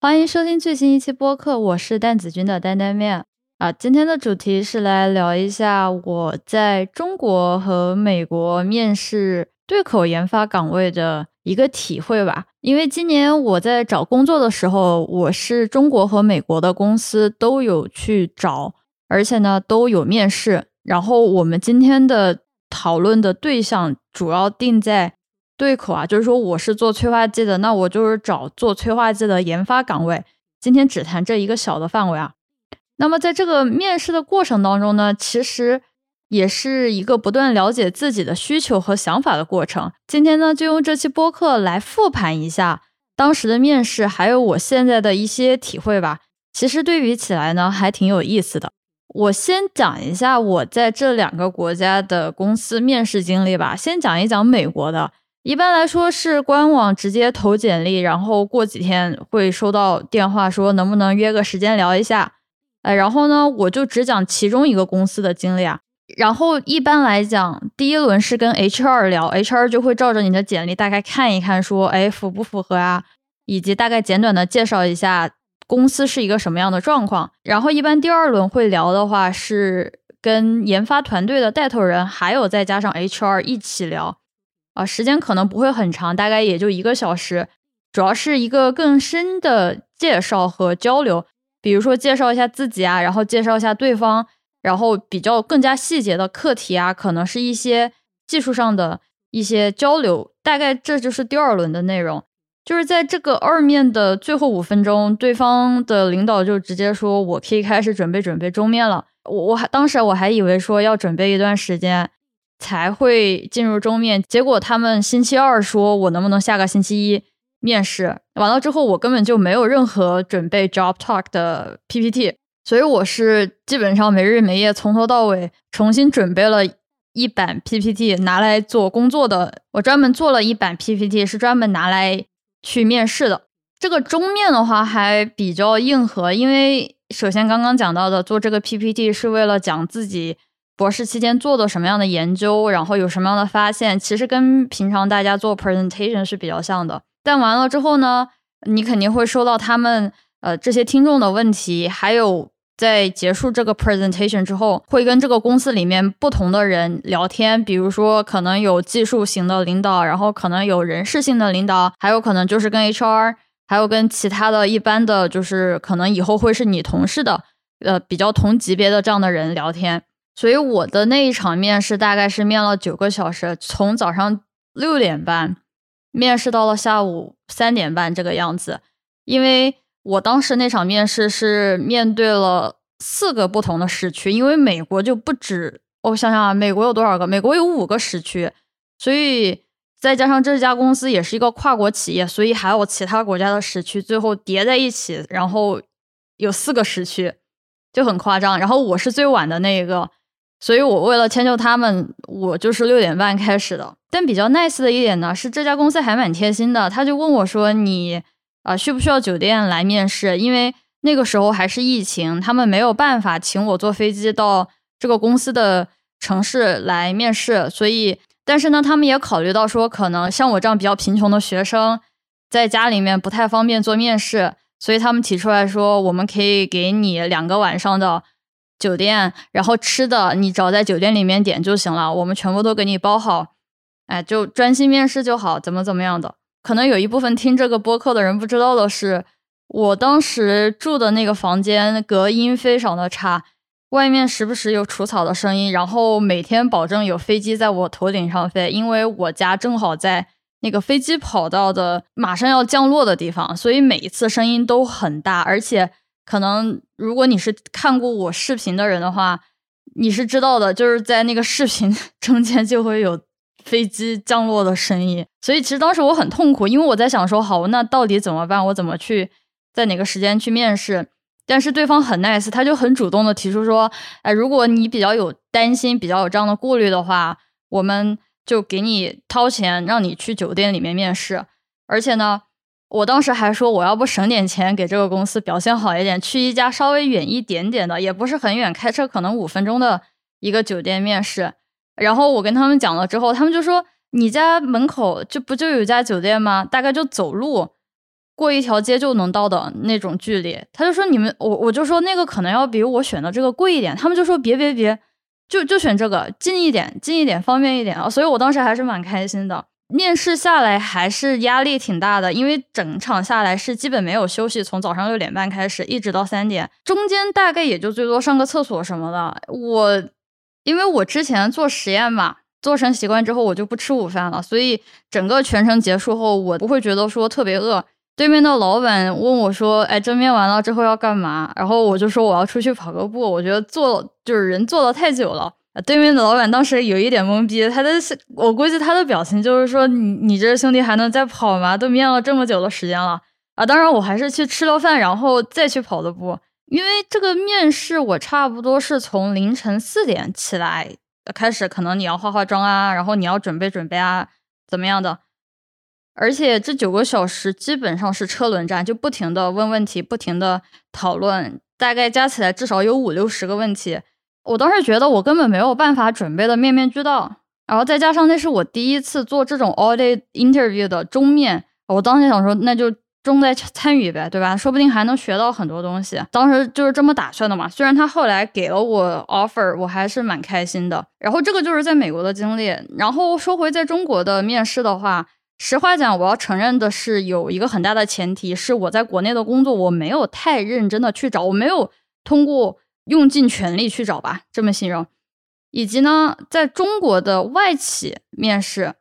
欢迎收听最新一期播客，我是蛋子君的担担面啊。今天的主题是来聊一下我在中国和美国面试对口研发岗位的一个体会吧。因为今年我在找工作的时候，我是中国和美国的公司都有去找，而且呢都有面试。然后我们今天的讨论的对象主要定在。对口啊，就是说我是做催化剂的，那我就是找做催化剂的研发岗位。今天只谈这一个小的范围啊。那么在这个面试的过程当中呢，其实也是一个不断了解自己的需求和想法的过程。今天呢，就用这期播客来复盘一下当时的面试，还有我现在的一些体会吧。其实对比起来呢，还挺有意思的。我先讲一下我在这两个国家的公司面试经历吧。先讲一讲美国的。一般来说是官网直接投简历，然后过几天会收到电话说能不能约个时间聊一下。哎，然后呢，我就只讲其中一个公司的经历啊。然后一般来讲，第一轮是跟 HR 聊，HR 就会照着你的简历大概看一看，说哎符不符合啊，以及大概简短的介绍一下公司是一个什么样的状况。然后一般第二轮会聊的话是跟研发团队的带头人，还有再加上 HR 一起聊。啊，时间可能不会很长，大概也就一个小时，主要是一个更深的介绍和交流，比如说介绍一下自己啊，然后介绍一下对方，然后比较更加细节的课题啊，可能是一些技术上的一些交流，大概这就是第二轮的内容。就是在这个二面的最后五分钟，对方的领导就直接说，我可以开始准备准备终面了。我我还当时我还以为说要准备一段时间。才会进入终面，结果他们星期二说我能不能下个星期一面试，完了之后我根本就没有任何准备 job talk 的 PPT，所以我是基本上没日没夜从头到尾重新准备了一版 PPT 拿来做工作的，我专门做了一版 PPT 是专门拿来去面试的。这个终面的话还比较硬核，因为首先刚刚讲到的做这个 PPT 是为了讲自己。博士期间做的什么样的研究，然后有什么样的发现，其实跟平常大家做 presentation 是比较像的。但完了之后呢，你肯定会收到他们呃这些听众的问题，还有在结束这个 presentation 之后，会跟这个公司里面不同的人聊天，比如说可能有技术型的领导，然后可能有人事性的领导，还有可能就是跟 HR，还有跟其他的一般的就是可能以后会是你同事的，呃比较同级别的这样的人聊天。所以我的那一场面试大概是面了九个小时，从早上六点半面试到了下午三点半这个样子。因为我当时那场面试是面对了四个不同的时区，因为美国就不止，我想想啊，美国有多少个？美国有五个时区，所以再加上这家公司也是一个跨国企业，所以还有其他国家的时区，最后叠在一起，然后有四个时区，就很夸张。然后我是最晚的那一个。所以我为了迁就他们，我就是六点半开始的。但比较 nice 的一点呢，是这家公司还蛮贴心的，他就问我说：“你啊，需不需要酒店来面试？”因为那个时候还是疫情，他们没有办法请我坐飞机到这个公司的城市来面试。所以，但是呢，他们也考虑到说，可能像我这样比较贫穷的学生，在家里面不太方便做面试，所以他们提出来说，我们可以给你两个晚上的。酒店，然后吃的你只要在酒店里面点就行了，我们全部都给你包好，哎，就专心面试就好，怎么怎么样的。可能有一部分听这个播客的人不知道的是，我当时住的那个房间隔音非常的差，外面时不时有除草的声音，然后每天保证有飞机在我头顶上飞，因为我家正好在那个飞机跑道的马上要降落的地方，所以每一次声音都很大，而且。可能如果你是看过我视频的人的话，你是知道的，就是在那个视频 中间就会有飞机降落的声音。所以其实当时我很痛苦，因为我在想说，好，那到底怎么办？我怎么去在哪个时间去面试？但是对方很 nice，他就很主动的提出说，哎，如果你比较有担心，比较有这样的顾虑的话，我们就给你掏钱，让你去酒店里面面试，而且呢。我当时还说，我要不省点钱给这个公司表现好一点，去一家稍微远一点点的，也不是很远，开车可能五分钟的一个酒店面试。然后我跟他们讲了之后，他们就说：“你家门口就不就有家酒店吗？大概就走路过一条街就能到的那种距离。他就说你们，我我就说那个可能要比我选的这个贵一点。他们就说别别别，就就选这个近一点，近一点方便一点啊。所以我当时还是蛮开心的。面试下来还是压力挺大的，因为整场下来是基本没有休息，从早上六点半开始一直到三点，中间大概也就最多上个厕所什么的。我因为我之前做实验嘛，做成习惯之后我就不吃午饭了，所以整个全程结束后我不会觉得说特别饿。对面的老板问我说：“哎，这面完了之后要干嘛？”然后我就说我要出去跑个步，我觉得坐就是人坐的太久了。对面的老板当时有一点懵逼，他的我估计他的表情就是说：“你你这兄弟还能再跑吗？都面了这么久的时间了啊！”当然，我还是去吃了饭，然后再去跑的步。因为这个面试，我差不多是从凌晨四点起来开始，可能你要化化妆啊，然后你要准备准备啊，怎么样的？而且这九个小时基本上是车轮战，就不停的问问题，不停的讨论，大概加起来至少有五六十个问题。我当时觉得我根本没有办法准备的面面俱到，然后再加上那是我第一次做这种 all day interview 的终面，我当时想说那就重在参与呗，对吧？说不定还能学到很多东西。当时就是这么打算的嘛。虽然他后来给了我 offer，我还是蛮开心的。然后这个就是在美国的经历。然后说回在中国的面试的话，实话讲，我要承认的是有一个很大的前提是我在国内的工作我没有太认真的去找，我没有通过。用尽全力去找吧，这么形容。以及呢，在中国的外企面试，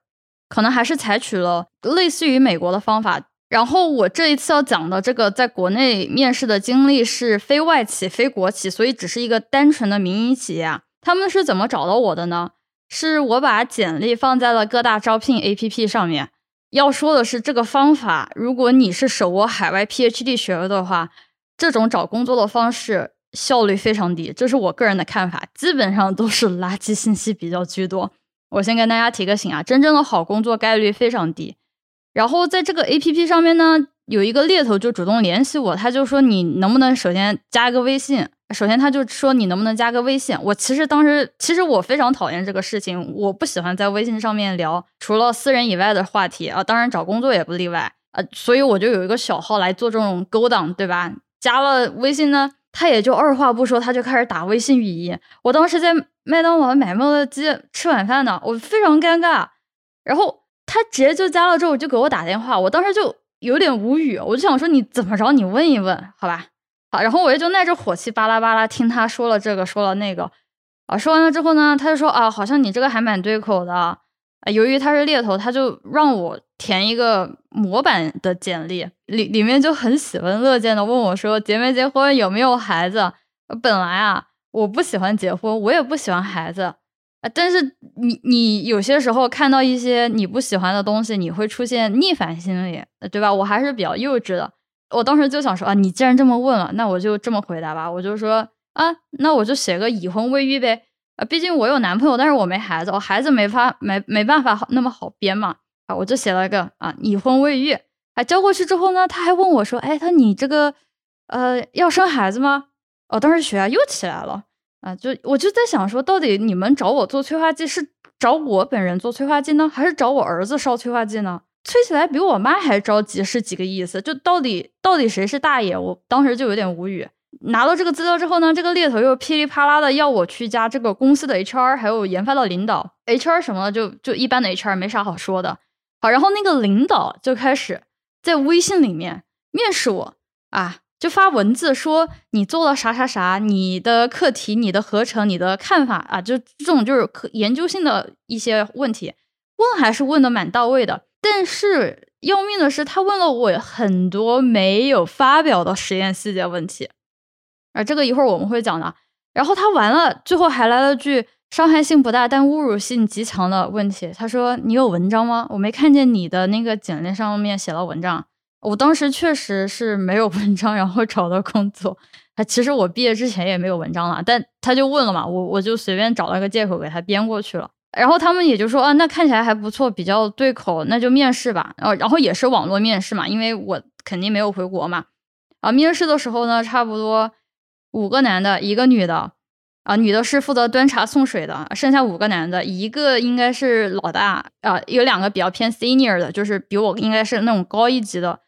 可能还是采取了类似于美国的方法。然后我这一次要讲的这个在国内面试的经历是非外企、非国企，所以只是一个单纯的民营企业啊。他们是怎么找到我的呢？是我把简历放在了各大招聘 APP 上面。要说的是，这个方法，如果你是手握海外 PhD 学位的话，这种找工作的方式。效率非常低，这是我个人的看法，基本上都是垃圾信息比较居多。我先跟大家提个醒啊，真正的好工作概率非常低。然后在这个 A P P 上面呢，有一个猎头就主动联系我，他就说你能不能首先加个微信？首先他就说你能不能加个微信？我其实当时其实我非常讨厌这个事情，我不喜欢在微信上面聊除了私人以外的话题啊，当然找工作也不例外啊，所以我就有一个小号来做这种勾当，对吧？加了微信呢。他也就二话不说，他就开始打微信语音。我当时在麦当劳买麦乐鸡吃晚饭呢，我非常尴尬。然后他直接就加了之后就给我打电话，我当时就有点无语，我就想说你怎么着，你问一问好吧？好，然后我也就耐着火气巴拉巴拉听他说了这个说了那个。啊，说完了之后呢，他就说啊，好像你这个还蛮对口的。啊由于他是猎头，他就让我填一个模板的简历，里里面就很喜闻乐见的问我说结没结婚，有没有孩子。本来啊，我不喜欢结婚，我也不喜欢孩子，啊但是你你有些时候看到一些你不喜欢的东西，你会出现逆反心理，对吧？我还是比较幼稚的，我当时就想说啊，你既然这么问了，那我就这么回答吧，我就说啊，那我就写个已婚未育呗。啊，毕竟我有男朋友，但是我没孩子，我孩子没法没没办法那么好编嘛。啊，我就写了一个啊，已婚未育。啊，交过去之后呢，他还问我说，哎，他你这个呃要生孩子吗？哦，当时血压又起来了。啊，就我就在想说，到底你们找我做催化剂是找我本人做催化剂呢，还是找我儿子烧催化剂呢？催起来比我妈还着急是几个意思？就到底到底谁是大爷？我当时就有点无语。拿到这个资料之后呢，这个猎头又噼里啪啦的要我去加这个公司的 HR，还有研发的领导 HR 什么的，就就一般的 HR 没啥好说的。好，然后那个领导就开始在微信里面面试我啊，就发文字说你做了啥啥啥，你的课题、你的合成、你的看法啊，就这种就是可研究性的一些问题，问还是问的蛮到位的。但是要命的是，他问了我很多没有发表的实验细节问题。啊，这个一会儿我们会讲的。然后他完了，最后还来了句伤害性不大但侮辱性极强的问题。他说：“你有文章吗？我没看见你的那个简历上面写了文章。”我当时确实是没有文章，然后找到工作。啊，其实我毕业之前也没有文章了，但他就问了嘛，我我就随便找了个借口给他编过去了。然后他们也就说：“啊，那看起来还不错，比较对口，那就面试吧。”呃，然后也是网络面试嘛，因为我肯定没有回国嘛。啊，面试的时候呢，差不多。五个男的，一个女的，啊，女的是负责端茶送水的，剩下五个男的，一个应该是老大，啊，有两个比较偏 senior 的，就是比我应该是那种高一级的，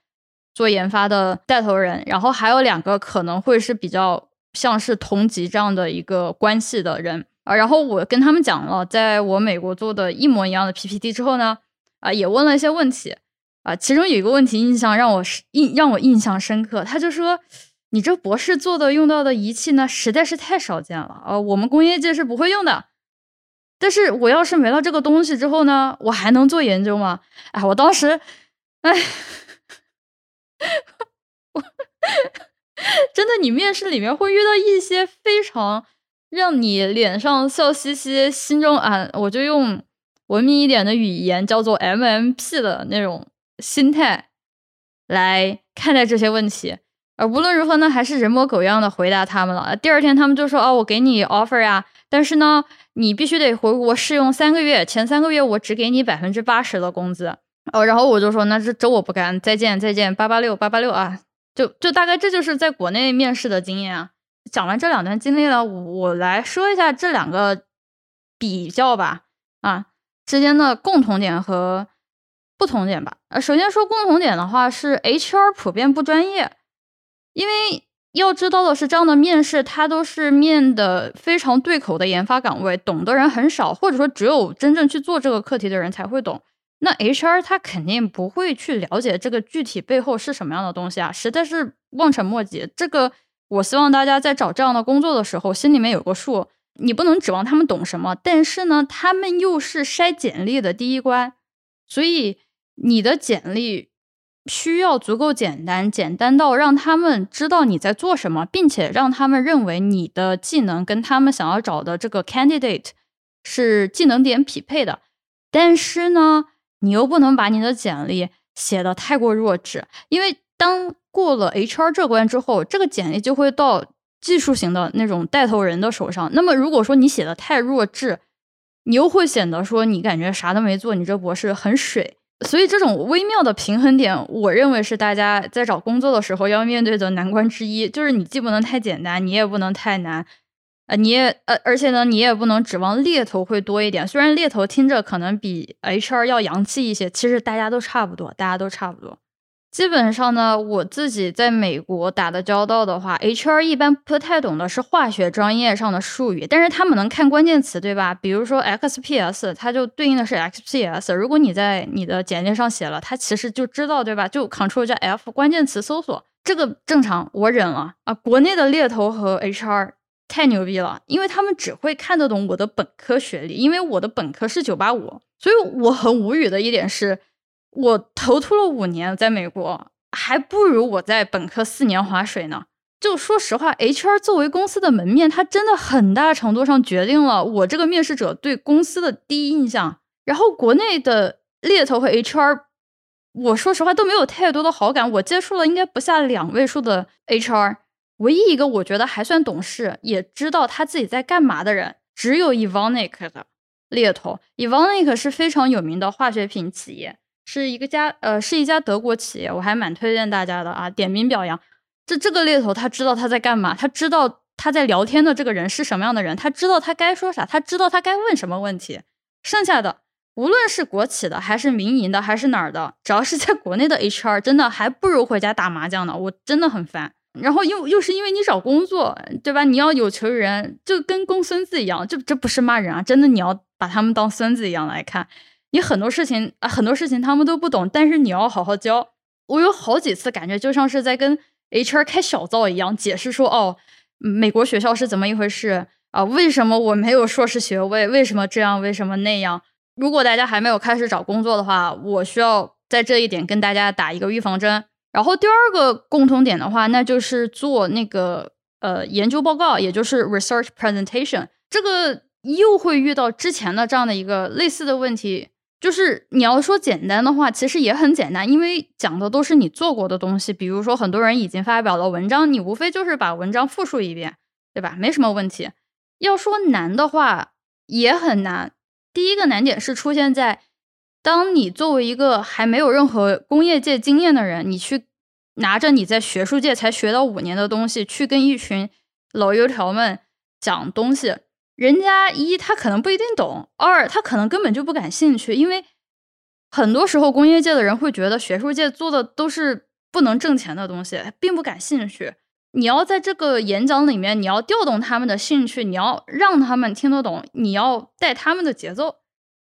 做研发的带头人，然后还有两个可能会是比较像是同级这样的一个关系的人啊。然后我跟他们讲了，在我美国做的一模一样的 PPT 之后呢，啊，也问了一些问题啊。其中有一个问题印象让我印让我印象深刻，他就说：“你这博士做的用到的仪器呢，实在是太少见了啊，我们工业界是不会用的。但是我要是没了这个东西之后呢，我还能做研究吗？”哎，我当时，哎。真的，你面试里面会遇到一些非常让你脸上笑嘻嘻、心中啊，我就用文明一点的语言叫做 MMP 的那种心态来看待这些问题。而无论如何呢，还是人模狗样的回答他们了。第二天他们就说：“哦，我给你 offer 呀，但是呢，你必须得回国试用三个月，前三个月我只给你百分之八十的工资。”哦，然后我就说，那这这我不干，再见再见，八八六八八六啊，就就大概这就是在国内面试的经验啊。讲完这两段经历了，我来说一下这两个比较吧，啊之间的共同点和不同点吧。呃，首先说共同点的话是 HR 普遍不专业，因为要知道的是，这样的面试它都是面的非常对口的研发岗位，懂的人很少，或者说只有真正去做这个课题的人才会懂。那 HR 他肯定不会去了解这个具体背后是什么样的东西啊，实在是望尘莫及。这个我希望大家在找这样的工作的时候，心里面有个数。你不能指望他们懂什么，但是呢，他们又是筛简历的第一关，所以你的简历需要足够简单，简单到让他们知道你在做什么，并且让他们认为你的技能跟他们想要找的这个 candidate 是技能点匹配的。但是呢，你又不能把你的简历写的太过弱智，因为当过了 HR 这关之后，这个简历就会到技术型的那种带头人的手上。那么如果说你写的太弱智，你又会显得说你感觉啥都没做，你这博士很水。所以这种微妙的平衡点，我认为是大家在找工作的时候要面对的难关之一，就是你既不能太简单，你也不能太难。呃，你也呃，而且呢，你也不能指望猎头会多一点。虽然猎头听着可能比 HR 要洋气一些，其实大家都差不多，大家都差不多。基本上呢，我自己在美国打的交道的话，HR 一般不太懂的是化学专业上的术语，但是他们能看关键词，对吧？比如说 XPS，它就对应的是 XPS。如果你在你的简历上写了，他其实就知道，对吧？就 Ctrl 加 F，关键词搜索，这个正常，我忍了啊。国内的猎头和 HR。太牛逼了，因为他们只会看得懂我的本科学历，因为我的本科是九八五，所以我很无语的一点是，我头秃了五年在美国，还不如我在本科四年划水呢。就说实话，HR 作为公司的门面，它真的很大程度上决定了我这个面试者对公司的第一印象。然后国内的猎头和 HR，我说实话都没有太多的好感，我接触了应该不下两位数的 HR。唯一一个我觉得还算懂事，也知道他自己在干嘛的人，只有 Evonik 的猎头。Evonik 是非常有名的化学品企业，是一个家呃是一家德国企业，我还蛮推荐大家的啊，点名表扬。这这个猎头他知道他在干嘛，他知道他在聊天的这个人是什么样的人，他知道他该说啥，他知道他该问什么问题。剩下的无论是国企的，还是民营的，还是哪儿的，只要是在国内的 HR，真的还不如回家打麻将呢，我真的很烦。然后又又是因为你找工作，对吧？你要有求于人，就跟公孙子一样，这这不是骂人啊，真的，你要把他们当孙子一样来看。你很多事情啊，很多事情他们都不懂，但是你要好好教。我有好几次感觉就像是在跟 HR 开小灶一样，解释说，哦，美国学校是怎么一回事啊？为什么我没有硕士学位？为什么这样？为什么那样？如果大家还没有开始找工作的话，我需要在这一点跟大家打一个预防针。然后第二个共同点的话，那就是做那个呃研究报告，也就是 research presentation。这个又会遇到之前的这样的一个类似的问题，就是你要说简单的话，其实也很简单，因为讲的都是你做过的东西。比如说很多人已经发表了文章，你无非就是把文章复述一遍，对吧？没什么问题。要说难的话，也很难。第一个难点是出现在。当你作为一个还没有任何工业界经验的人，你去拿着你在学术界才学到五年的东西，去跟一群老油条们讲东西，人家一他可能不一定懂，二他可能根本就不感兴趣，因为很多时候工业界的人会觉得学术界做的都是不能挣钱的东西，并不感兴趣。你要在这个演讲里面，你要调动他们的兴趣，你要让他们听得懂，你要带他们的节奏。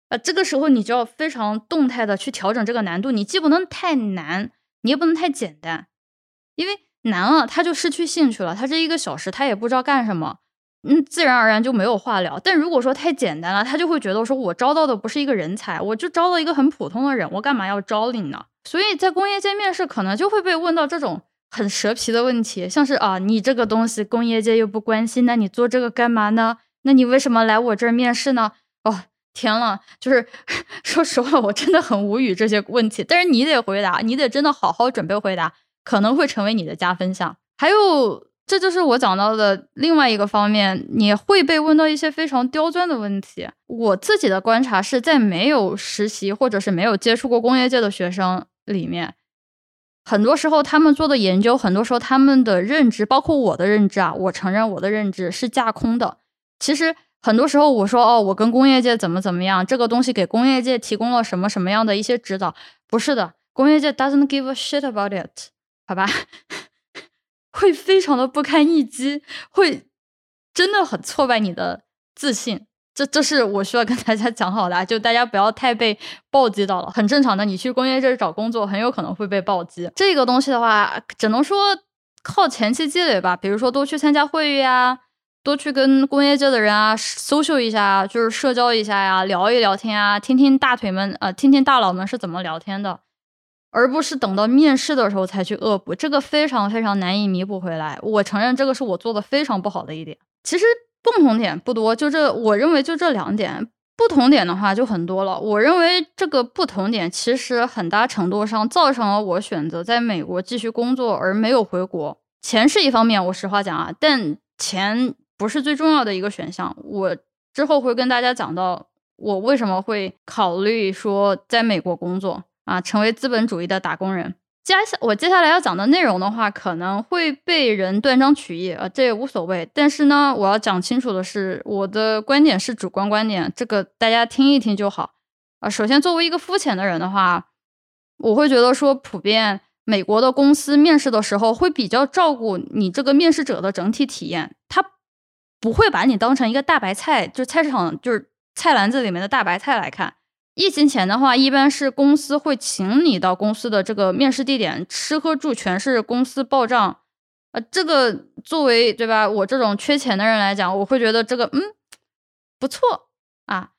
呃，这个时候你就要非常动态的去调整这个难度，你既不能太难，你也不能太简单，因为难了他就失去兴趣了，他这一个小时他也不知道干什么，嗯，自然而然就没有话聊。但如果说太简单了，他就会觉得说我招到的不是一个人才，我就招到一个很普通的人，我干嘛要招你呢？所以在工业界面试可能就会被问到这种。很蛇皮的问题，像是啊，你这个东西工业界又不关心，那你做这个干嘛呢？那你为什么来我这儿面试呢？哦，天了，就是 说实话，我真的很无语这些问题。但是你得回答，你得真的好好准备回答，可能会成为你的加分项。还有，这就是我讲到的另外一个方面，你会被问到一些非常刁钻的问题。我自己的观察是在没有实习或者是没有接触过工业界的学生里面。很多时候，他们做的研究，很多时候他们的认知，包括我的认知啊，我承认我的认知是架空的。其实很多时候，我说哦，我跟工业界怎么怎么样，这个东西给工业界提供了什么什么样的一些指导，不是的，工业界 doesn't give a shit about it，好吧，会非常的不堪一击，会真的很挫败你的自信。这这是我需要跟大家 讲好的，就大家不要太被暴击到了，很正常的。你去工业界找工作，很有可能会被暴击。这个东西的话，只能说靠前期积累吧。比如说多去参加会议啊，多去跟工业界的人啊 social 一下，就是社交一下呀，聊一聊天啊，听听大腿们呃，听听大佬们是怎么聊天的，而不是等到面试的时候才去恶补，这个非常非常难以弥补回来。我承认这个是我做的非常不好的一点。其实。共同点不多，就这，我认为就这两点。不同点的话就很多了。我认为这个不同点其实很大程度上造成了我选择在美国继续工作而没有回国。钱是一方面，我实话讲啊，但钱不是最重要的一个选项。我之后会跟大家讲到我为什么会考虑说在美国工作啊，成为资本主义的打工人。接下我接下来要讲的内容的话，可能会被人断章取义啊，这也无所谓。但是呢，我要讲清楚的是，我的观点是主观观点，这个大家听一听就好啊。首先，作为一个肤浅的人的话，我会觉得说，普遍美国的公司面试的时候会比较照顾你这个面试者的整体体验，他不会把你当成一个大白菜，就菜市场就是菜篮子里面的大白菜来看。疫情前的话，一般是公司会请你到公司的这个面试地点，吃喝住全是公司报账。呃，这个作为对吧，我这种缺钱的人来讲，我会觉得这个嗯不错啊。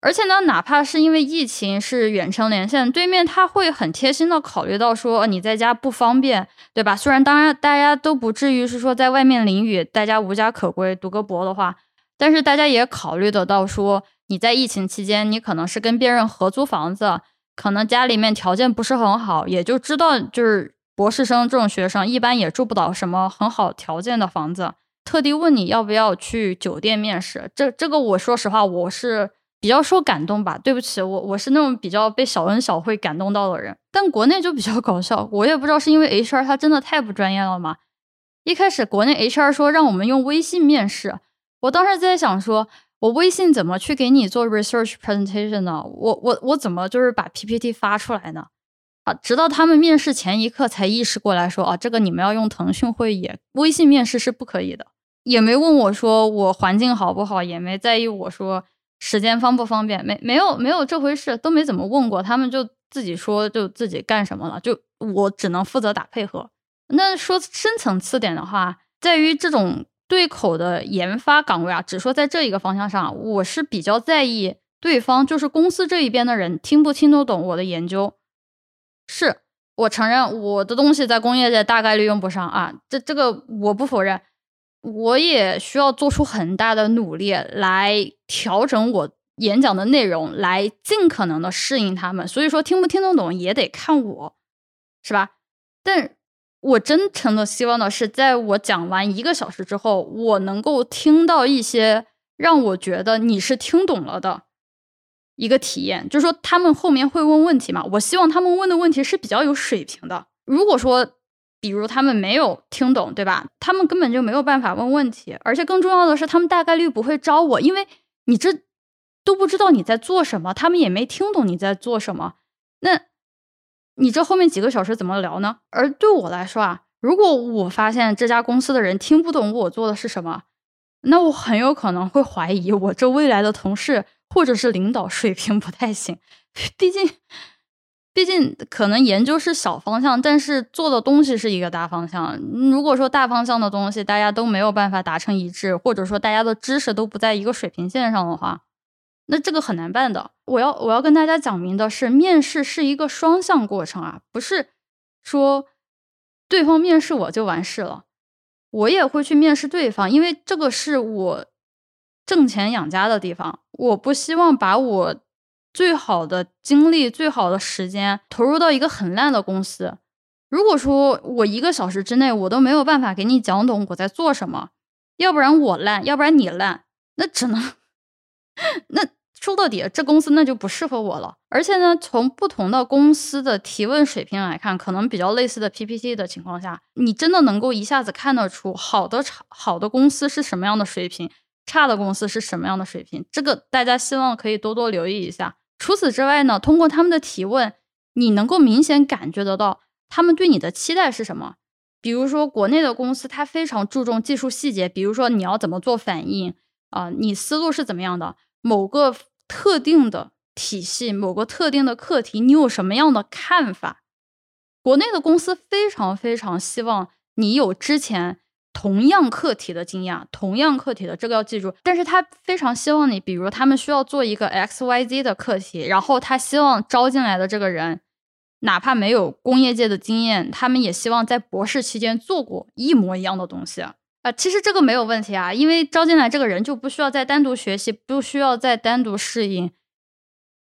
而且呢，哪怕是因为疫情是远程连线，对面他会很贴心的考虑到说你在家不方便，对吧？虽然当然大家都不至于是说在外面淋雨，大家无家可归，读个博的话，但是大家也考虑得到说。你在疫情期间，你可能是跟别人合租房子，可能家里面条件不是很好，也就知道就是博士生这种学生一般也住不到什么很好条件的房子。特地问你要不要去酒店面试，这这个我说实话我是比较受感动吧。对不起，我我是那种比较被小恩小惠感动到的人。但国内就比较 搞笑，我也不知道是因为 HR 他真的太不专业了吗？一开始国内 HR 说让我们用微信面试，我当时在想说。我微信怎么去给你做 research presentation 呢？我我我怎么就是把 PPT 发出来呢？啊，直到他们面试前一刻才意识过来说啊，这个你们要用腾讯会议，微信面试是不可以的。也没问我说我环境好不好，也没在意我说时间方不方便，没没有没有这回事，都没怎么问过。他们就自己说就自己干什么了，就我只能负责打配合。那说深层次点的话，在于这种。对口的研发岗位啊，只说在这一个方向上，我是比较在意对方，就是公司这一边的人听不听得懂我的研究。是我承认我的东西在工业界大概率用不上啊，这这个我不否认，我也需要做出很大的努力来调整我演讲的内容，来尽可能的适应他们。所以说听不听得懂也得看我，是吧？但。我真诚的希望的是，在我讲完一个小时之后，我能够听到一些让我觉得你是听懂了的一个体验。就是说，他们后面会问问题嘛？我希望他们问的问题是比较有水平的。如果说，比如他们没有听懂，对吧？他们根本就没有办法问问题。而且更重要的是，他们大概率不会招我，因为你这都不知道你在做什么，他们也没听懂你在做什么。那你这后面几个小时怎么聊呢？而对我来说啊，如果我发现这家公司的人听不懂我做的是什么，那我很有可能会怀疑我这未来的同事或者是领导水平不太行。毕竟，毕竟可能研究是小方向，但是做的东西是一个大方向。如果说大方向的东西大家都没有办法达成一致，或者说大家的知识都不在一个水平线上的话，那这个很难办的。我要我要跟大家讲明的是，面试是一个双向过程啊，不是说对方面试我就完事了，我也会去面试对方，因为这个是我挣钱养家的地方，我不希望把我最好的精力、最好的时间投入到一个很烂的公司。如果说我一个小时之内我都没有办法给你讲懂我在做什么，要不然我烂，要不然你烂，那只能。那说到底，这公司那就不适合我了。而且呢，从不同的公司的提问水平来看，可能比较类似的 PPT 的情况下，你真的能够一下子看得出好的好的公司是什么样的水平，差的公司是什么样的水平。这个大家希望可以多多留意一下。除此之外呢，通过他们的提问，你能够明显感觉得到他们对你的期待是什么。比如说，国内的公司它非常注重技术细节，比如说你要怎么做反应。啊，你思路是怎么样的？某个特定的体系，某个特定的课题，你有什么样的看法？国内的公司非常非常希望你有之前同样课题的经验，同样课题的这个要记住。但是他非常希望你，比如他们需要做一个 X Y Z 的课题，然后他希望招进来的这个人，哪怕没有工业界的经验，他们也希望在博士期间做过一模一样的东西。啊其实这个没有问题啊，因为招进来这个人就不需要再单独学习，不需要再单独适应，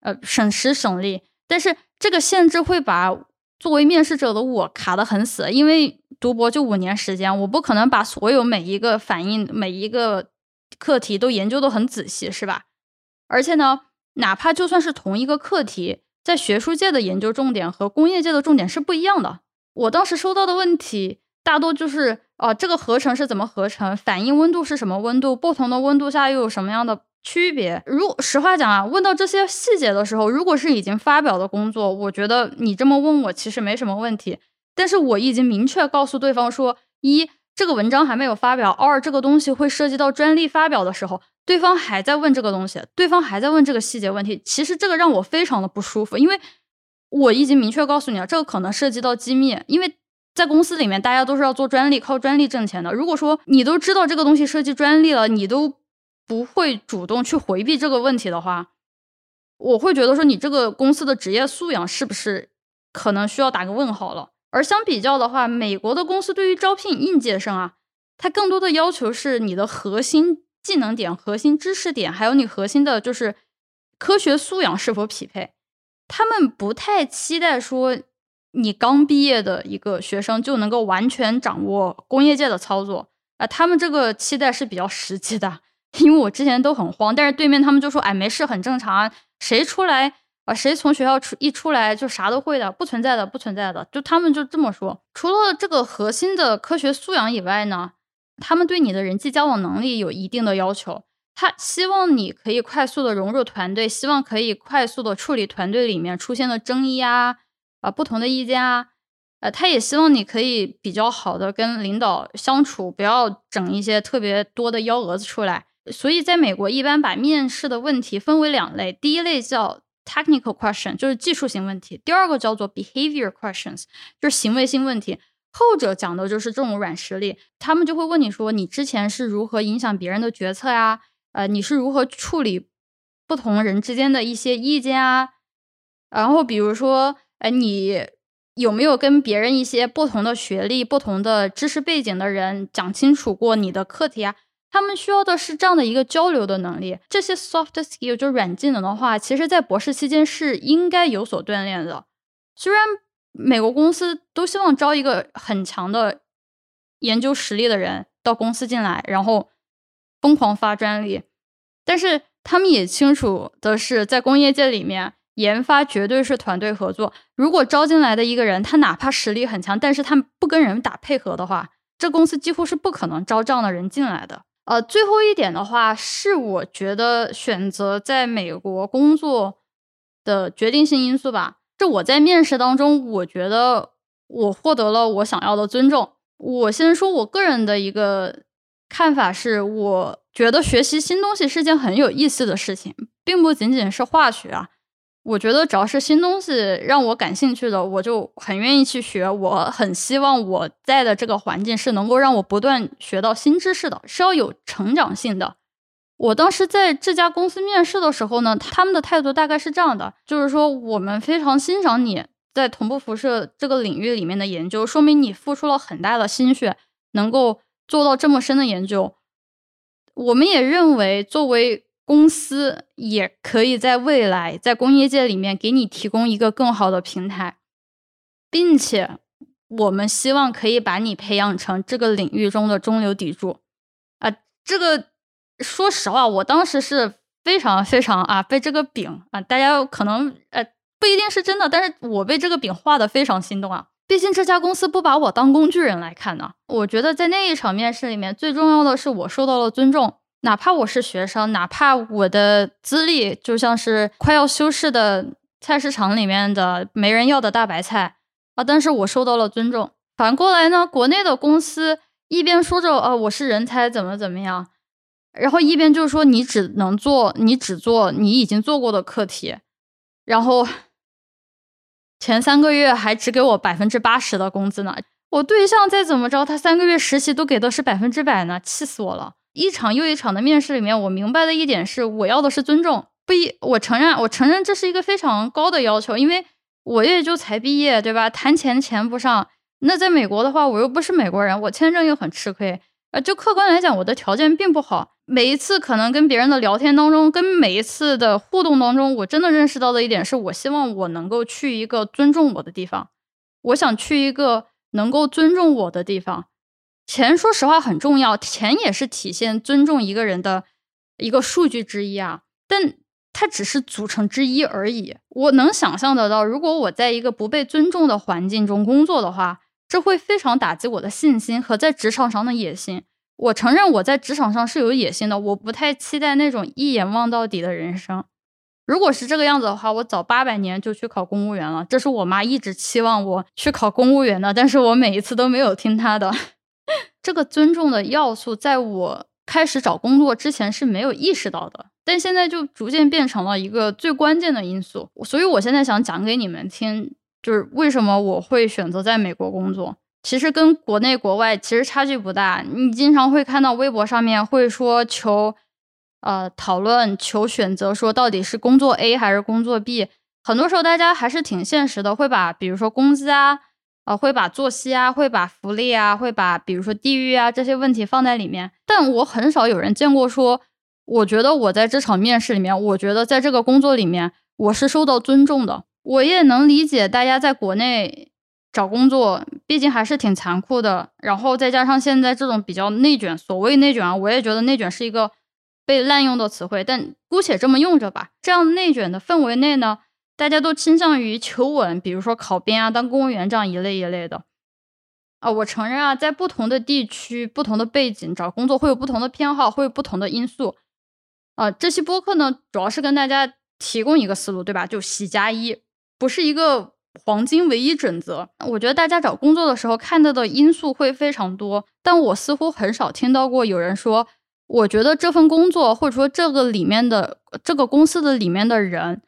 呃，省时省力。但是这个限制会把作为面试者的我卡得很死，因为读博就五年时间，我不可能把所有每一个反应、每一个课题都研究得很仔细，是吧？而且呢，哪怕就算是同一个课题，在学术界的研究重点和工业界的重点是不一样的。我当时收到的问题大多就是。哦，这个合成是怎么合成？反应温度是什么温度？不同的温度下又有什么样的区别？如实话讲啊，问到这些细节的时候，如果是已经发表的工作，我觉得你这么问我其实没什么问题。但是我已经明确告诉对方说，一这个文章还没有发表，二这个东西会涉及到专利发表的时候，对方还在问这个东西，对方还在问这个细节问题，其实这个让我非常的不舒服，因为我已经明确告诉你了，这个可能涉及到机密，因为。在公司里面，大家都是要做专利，靠专利挣钱的。如果说你都知道这个东西涉及专利了，你都不会主动去回避这个问题的话，我会觉得说你这个公司的职业素养是不是可能需要打个问号了。而相比较的话，美国的公司对于招聘应届生啊，它更多的要求是你的核心技能点、核心知识点，还有你核心的就是科学素养是否匹配。他们不太期待说。你刚毕业的一个学生就能够完全掌握工业界的操作啊？他们这个期待是比较实际的，因为我之前都很慌，但是对面他们就说：“哎，没事，很正常啊，谁出来啊？谁从学校出一出来就啥都会的，不存在的，不存在的。”就他们就这么说。除了这个核心的科学素养以外呢，他们对你的人际交往能力有一定的要求，他希望你可以快速的融入团队，希望可以快速的处理团队里面出现的争议啊。啊，不同的意见啊，呃，他也希望你可以比较好的跟领导相处，不要整一些特别多的幺蛾子出来。所以，在美国一般把面试的问题分为两类，第一类叫 technical question，就是技术性问题；第二个叫做 behavior questions，就是行为性问题。后者讲的就是这种软实力，他们就会问你说，你之前是如何影响别人的决策呀？呃，你是如何处理不同人之间的一些意见啊？然后比如说。哎，你有没有跟别人一些不同的学历、不同的知识背景的人讲清楚过你的课题啊？他们需要的是这样的一个交流的能力。这些 soft skill 就软技能的话，其实在博士期间是应该有所锻炼的。虽然美国公司都希望招一个很强的研究实力的人到公司进来，然后疯狂发专利，但是他们也清楚的是，在工业界里面。研发绝对是团队合作。如果招进来的一个人，他哪怕实力很强，但是他不跟人打配合的话，这公司几乎是不可能招这样的人进来的。呃，最后一点的话，是我觉得选择在美国工作的决定性因素吧。这我在面试当中，我觉得我获得了我想要的尊重。我先说我个人的一个看法是，我觉得学习新东西是件很有意思的事情，并不仅仅是化学啊。我觉得只要是新东西让我感兴趣的，我就很愿意去学。我很希望我在的这个环境是能够让我不断学到新知识的，是要有成长性的。我当时在这家公司面试的时候呢，他们的态度大概是这样的，就是说我们非常欣赏你在同步辐射这个领域里面的研究，说明你付出了很大的心血，能够做到这么深的研究。我们也认为作为。公司也可以在未来在工业界里面给你提供一个更好的平台，并且我们希望可以把你培养成这个领域中的中流砥柱啊！这个说实话，我当时是非常非常啊被这个饼啊，大家可能呃不一定是真的，但是我被这个饼画的非常心动啊！毕竟这家公司不把我当工具人来看呢。我觉得在那一场面试里面，最重要的是我受到了尊重。哪怕我是学生，哪怕我的资历就像是快要休市的菜市场里面的没人要的大白菜啊，但是我受到了尊重。反过来呢，国内的公司一边说着啊我是人才怎么怎么样，然后一边就说你只能做你只做你已经做过的课题，然后前三个月还只给我百分之八十的工资呢。我对象再怎么着，他三个月实习都给的是百分之百呢，气死我了。一场又一场的面试里面，我明白的一点是，我要的是尊重。不一，我承认，我承认这是一个非常高的要求，因为我也就才毕业，对吧？谈钱钱不上。那在美国的话，我又不是美国人，我签证又很吃亏。啊，就客观来讲，我的条件并不好。每一次可能跟别人的聊天当中，跟每一次的互动当中，我真的认识到的一点是，我希望我能够去一个尊重我的地方。我想去一个能够尊重我的地方。钱说实话很重要，钱也是体现尊重一个人的一个数据之一啊，但它只是组成之一而已。我能想象得到，如果我在一个不被尊重的环境中工作的话，这会非常打击我的信心和在职场上的野心。我承认我在职场上是有野心的，我不太期待那种一眼望到底的人生。如果是这个样子的话，我早八百年就去考公务员了。这是我妈一直期望我去考公务员的，但是我每一次都没有听她的。这个尊重的要素，在我开始找工作之前是没有意识到的，但现在就逐渐变成了一个最关键的因素。所以我现在想讲给你们听，就是为什么我会选择在美国工作。其实跟国内国外其实差距不大。你经常会看到微博上面会说求，呃，讨论求选择，说到底是工作 A 还是工作 B。很多时候大家还是挺现实的，会把比如说工资啊。啊，会把作息啊，会把福利啊，会把比如说地域啊这些问题放在里面，但我很少有人见过说，我觉得我在这场面试里面，我觉得在这个工作里面我是受到尊重的。我也能理解大家在国内找工作，毕竟还是挺残酷的，然后再加上现在这种比较内卷，所谓内卷啊，我也觉得内卷是一个被滥用的词汇，但姑且这么用着吧。这样内卷的氛围内呢？大家都倾向于求稳，比如说考编啊、当公务员这样一类一类的啊。我承认啊，在不同的地区、不同的背景找工作会有不同的偏好，会有不同的因素啊。这期播客呢，主要是跟大家提供一个思路，对吧？就喜加一，不是一个黄金唯一准则。我觉得大家找工作的时候看到的因素会非常多，但我似乎很少听到过有人说，我觉得这份工作或者说这个里面的这个公司的里面的人。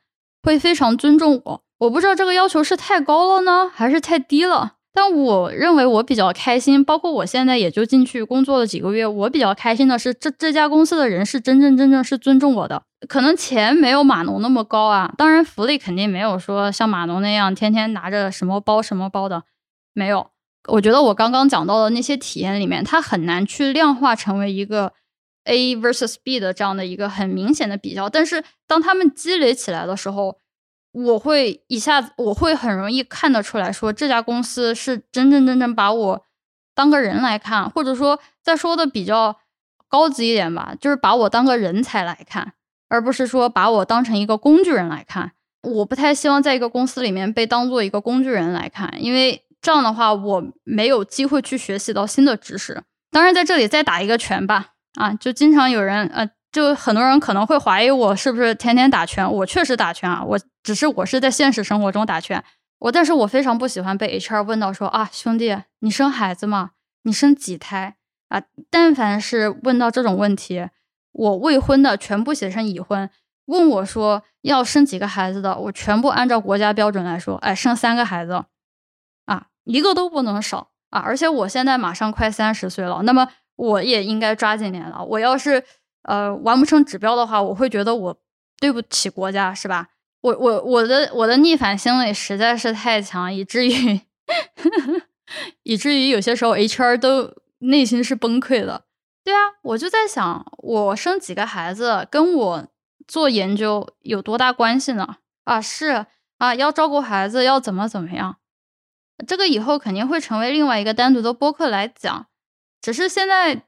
会非常尊重我，我不知道这个要求是太高了呢，还是太低了。但我认为我比较开心，包括我现在也就进去工作了几个月，我比较开心的是，这这家公司的人是真真正正是尊重我的。可能钱没有码农那么高啊，当然福利肯定没有说像码农那样天天拿着什么包什么包的，没有。我觉得我刚刚讲到的那些体验里面，它很难去量化成为一个。A versus B 的这样的一个很明显的比较，但是当他们积累起来的时候，我会一下子我会很容易看得出来说这家公司是真真正正把我当个人来看，或者说再说的比较高级一点吧，就是把我当个人才来看，而不是说把我当成一个工具人来看。我不太希望在一个公司里面被当做一个工具人来看，因为这样的话我没有机会去学习到新的知识。当然，在这里再打一个拳吧。啊，就经常有人呃就很多人可能会怀疑我是不是天天打拳，我确实打拳啊，我只是我是在现实生活中打拳。我但是我非常不喜欢被 HR 问到说啊，兄弟，你生孩子吗？你生几胎啊？但凡是问到这种问题，我未婚的全部写成已婚。问我说要生几个孩子的，我全部按照国家标准来说，哎，生三个孩子，啊，一个都不能少啊！而且我现在马上快三十岁了，那么我也应该抓紧点了。我要是呃完不成指标的话，我会觉得我对不起国家，是吧？我我我的我的逆反心理实在是太强，以至于 以至于有些时候 HR 都内心是崩溃的。对啊，我就在想，我生几个孩子跟我做研究有多大关系呢？啊，是啊，要照顾孩子，要怎么怎么样？这个以后肯定会成为另外一个单独的播客来讲。只是现在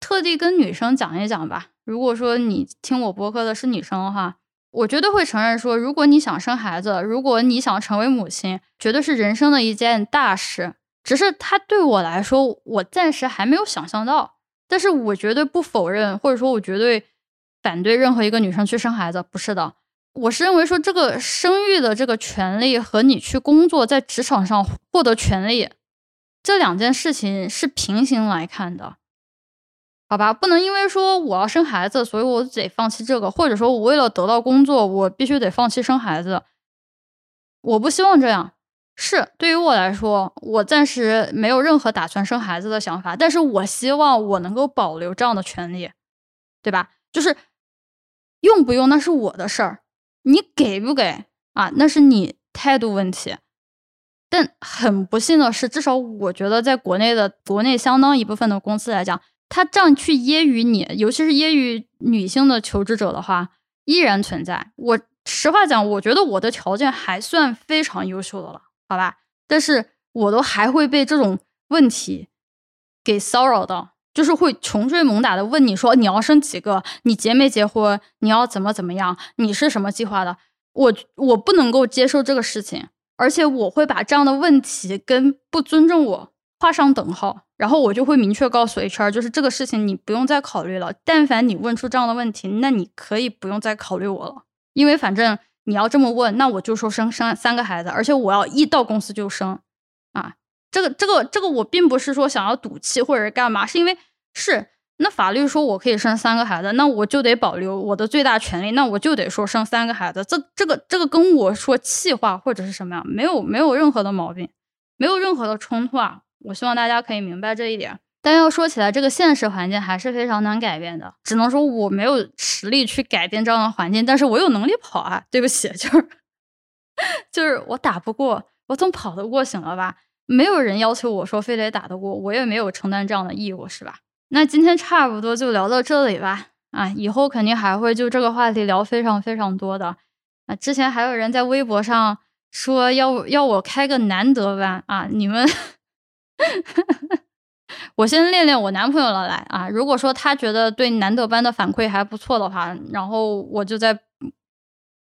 特地跟女生讲一讲吧。如果说你听我播客的是女生的话。我绝对会承认说，如果你想生孩子，如果你想成为母亲，绝对是人生的一件大事。只是他对我来说，我暂时还没有想象到。但是我绝对不否认，或者说，我绝对反对任何一个女生去生孩子。不是的，我是认为说，这个生育的这个权利和你去工作，在职场上获得权利，这两件事情是平行来看的。好吧，不能因为说我要生孩子，所以我得放弃这个，或者说我为了得到工作，我必须得放弃生孩子。我不希望这样。是对于我来说，我暂时没有任何打算生孩子的想法，但是我希望我能够保留这样的权利，对吧？就是用不用那是我的事儿，你给不给啊？那是你态度问题。但很不幸的是，至少我觉得在国内的国内相当一部分的公司来讲。他这样去揶揄你，尤其是揶揄女性的求职者的话，依然存在。我实话讲，我觉得我的条件还算非常优秀的了，好吧？但是我都还会被这种问题给骚扰到，就是会穷追猛打的问你说你要生几个，你结没结婚，你要怎么怎么样，你是什么计划的？我我不能够接受这个事情，而且我会把这样的问题跟不尊重我画上等号。然后我就会明确告诉 HR，就是这个事情你不用再考虑了。但凡你问出这样的问题，那你可以不用再考虑我了，因为反正你要这么问，那我就说生生三个孩子，而且我要一到公司就生啊。这个这个这个我并不是说想要赌气或者是干嘛，是因为是那法律说我可以生三个孩子，那我就得保留我的最大权利，那我就得说生三个孩子。这这个这个跟我说气话或者是什么样没有没有任何的毛病，没有任何的冲突啊。我希望大家可以明白这一点，但要说起来，这个现实环境还是非常难改变的。只能说我没有实力去改变这样的环境，但是我有能力跑啊。对不起，就是就是我打不过，我总跑得过，行了吧？没有人要求我说非得打得过，我也没有承担这样的义务，是吧？那今天差不多就聊到这里吧。啊，以后肯定还会就这个话题聊非常非常多的。啊，之前还有人在微博上说要要我开个难得班啊，你们。我先练练我男朋友了来啊！如果说他觉得对难得班的反馈还不错的话，然后我就在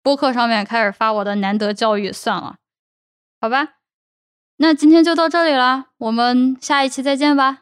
播客上面开始发我的难得教育算了，好吧？那今天就到这里了，我们下一期再见吧。